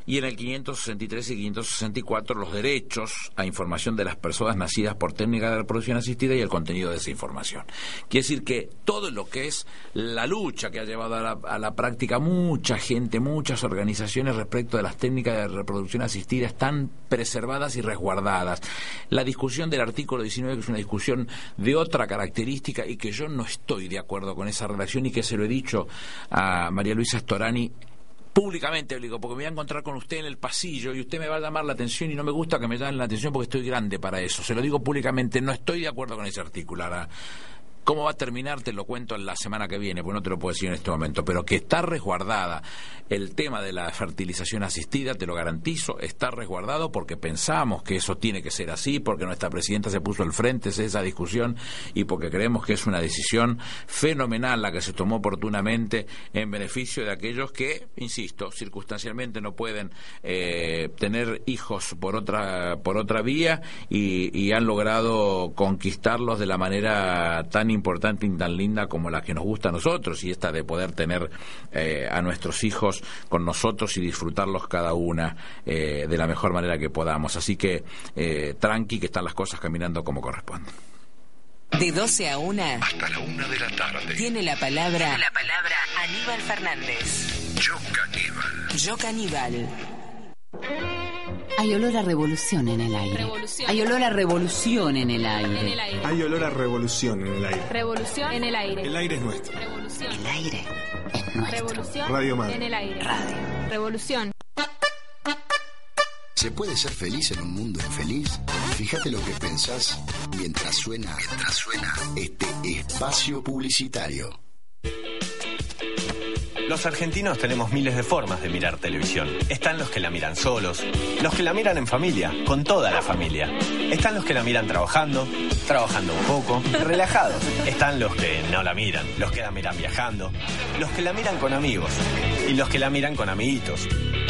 y en el 563 y 564 los derechos a información de las personas nacidas por técnica de reproducción asistida y el contenido de esa información. Quiere decir que todo lo que es la lucha que ha llevado a la, práctica mucha gente, muchas organizaciones respecto de las técnicas de reproducción asistida están preservadas y resguardadas. La discusión del artículo 19 que es una discusión de otra característica y que yo no estoy de acuerdo con esa relación y que se lo he dicho a María Luisa Storani públicamente, digo, porque me voy a encontrar con usted en el pasillo y usted me va a llamar la atención y no me gusta que me llamen la atención porque estoy grande para eso. Se lo digo públicamente, no estoy de acuerdo con ese artículo. Ahora, ¿Cómo va a terminar? Te lo cuento en la semana que viene, pues no te lo puedo decir en este momento, pero que está resguardada el tema de la fertilización asistida, te lo garantizo, está resguardado porque pensamos que eso tiene que ser así, porque nuestra presidenta se puso al frente de esa discusión y porque creemos que es una decisión fenomenal la que se tomó oportunamente en beneficio de aquellos que, insisto, circunstancialmente no pueden eh, tener hijos por otra, por otra vía y, y han logrado conquistarlos de la manera tan importante y tan linda como la que nos gusta a nosotros y esta de poder tener eh, a nuestros hijos con nosotros y disfrutarlos cada una eh, de la mejor manera que podamos. Así que eh, tranqui que están las cosas caminando como corresponde. De 12 a 1. Hasta la 1 de la tarde. Tiene la palabra. Tiene la palabra Aníbal Fernández. Yo caníbal. Yo caníbal. Hay olor a revolución en el aire. Hay olor a revolución en el aire. Hay olor a revolución en el aire. Revolución en el aire. El aire es nuestro. El aire es nuestro. Revolución Radio Madre. en el aire. Radio. Revolución. ¿Se puede ser feliz en un mundo infeliz? Fíjate lo que pensás mientras suena, mientras suena este espacio publicitario. Los argentinos tenemos miles de formas de mirar televisión. Están los que la miran solos, los que la miran en familia, con toda la familia. Están los que la miran trabajando, trabajando un poco, relajados. Están los que no la miran, los que la miran viajando, los que la miran con amigos y los que la miran con amiguitos.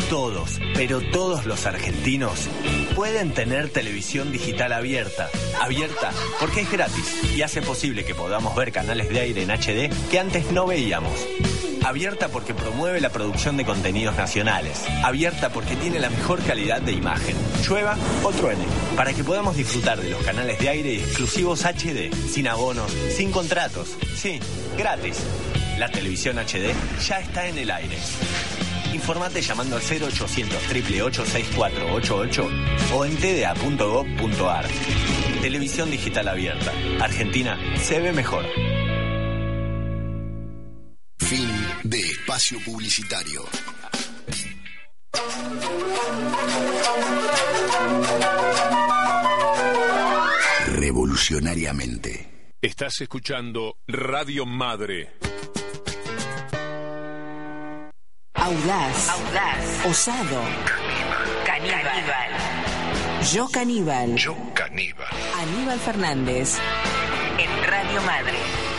Todos, pero todos los argentinos pueden tener televisión digital abierta. Abierta porque es gratis y hace posible que podamos ver canales de aire en HD que antes no veíamos. Abierta porque promueve la producción de contenidos nacionales. Abierta porque tiene la mejor calidad de imagen. Llueva o truene. Para que podamos disfrutar de los canales de aire exclusivos HD. Sin abonos, sin contratos. Sí, gratis. La televisión HD ya está en el aire. Informate llamando al 0800 888 6488 o en tda.gov.ar. Televisión digital abierta. Argentina se ve mejor. Espacio publicitario. revolucionariamente. Estás escuchando Radio Madre. Audaz. Audaz. Osado. Caníbal. Yo caníbal. Yo caníbal. Aníbal Fernández. En Radio Madre.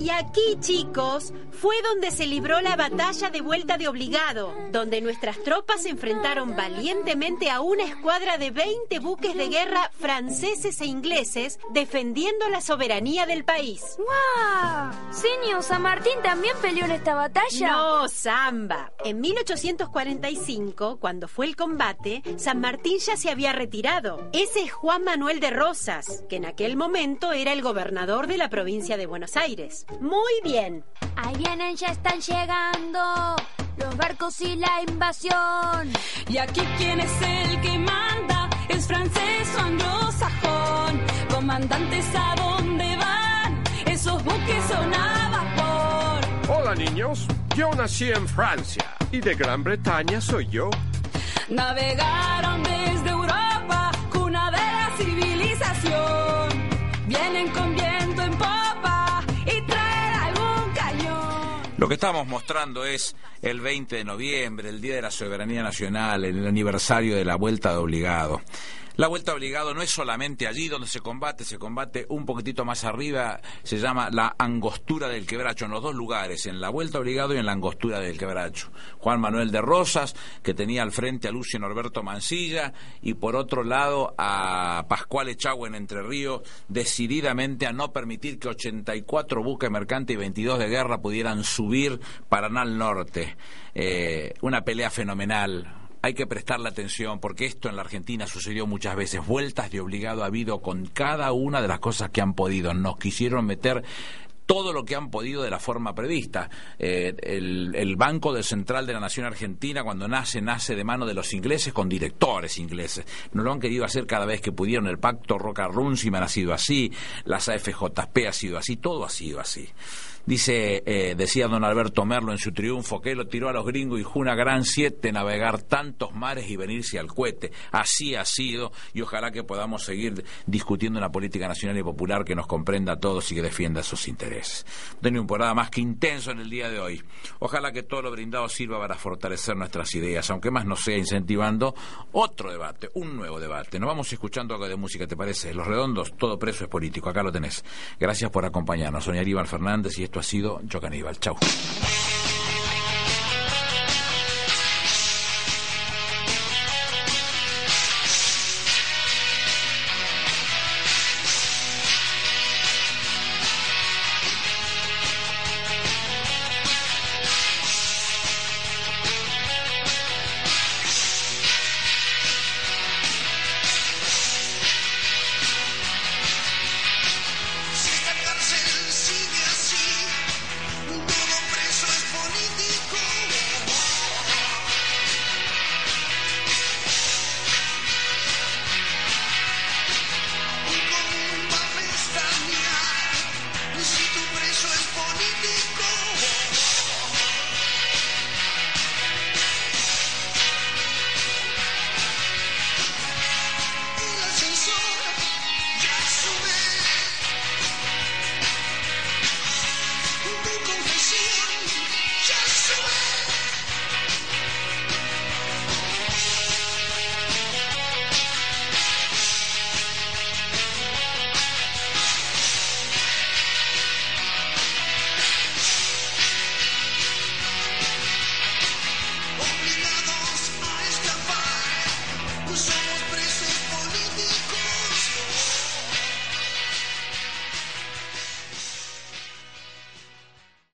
Y aquí, chicos, fue donde se libró la batalla de vuelta de obligado, donde nuestras tropas se enfrentaron valientemente a una escuadra de 20 buques de guerra franceses e ingleses defendiendo la soberanía del país. ¡Wow! Señor, San Martín también peleó en esta batalla. No, Samba. En 1845, cuando fue el combate, San Martín ya se había retirado. Ese es Juan Manuel de Rosas, que en aquel momento era el gobernador de la provincia de Buenos Aires. Muy bien. Ahí vienen, ya están llegando los barcos y la invasión. Y aquí quién es el que manda, es francés o anglosajón. Comandantes, ¿a dónde van? Esos buques son a vapor. Hola niños, yo nací en Francia y de Gran Bretaña soy yo. Navegaron desde Europa, cuna de la civilización. Vienen con Lo que estamos mostrando es el 20 de noviembre, el Día de la Soberanía Nacional, el aniversario de la Vuelta de Obligado. La vuelta obligado no es solamente allí donde se combate, se combate un poquitito más arriba, se llama la angostura del quebracho, en los dos lugares, en la vuelta obligado y en la angostura del quebracho. Juan Manuel de Rosas, que tenía al frente a Lucio Norberto Mancilla, y por otro lado a Pascual Echagüe en Entre Ríos, decididamente a no permitir que 84 buques mercantes y 22 de guerra pudieran subir Paraná al norte. Eh, una pelea fenomenal, hay que prestarle atención porque esto en la Argentina sucedió muchas veces. Vueltas de obligado ha habido con cada una de las cosas que han podido. Nos quisieron meter todo lo que han podido de la forma prevista. Eh, el, Banco del Central de la Nación Argentina, cuando nace, nace de mano de los ingleses con directores ingleses. No lo han querido hacer cada vez que pudieron. El Pacto Roca-Runciman ha sido así, las AFJP ha sido así, todo ha sido así. Dice, eh, decía don Alberto Merlo en su triunfo, que lo tiró a los gringos y fue una gran siete navegar tantos mares y venirse al cohete. Así ha sido y ojalá que podamos seguir discutiendo una política nacional y popular que nos comprenda a todos y que defienda sus intereses. Una temporada más que intenso en el día de hoy. Ojalá que todo lo brindado sirva para fortalecer nuestras ideas, aunque más nos sea incentivando otro debate, un nuevo debate. Nos vamos escuchando algo de música, ¿te parece? Los redondos, todo preso es político. Acá lo tenés. Gracias por acompañarnos. Soy Aníbal Fernández y ha sido Yo Caníbal. Chau.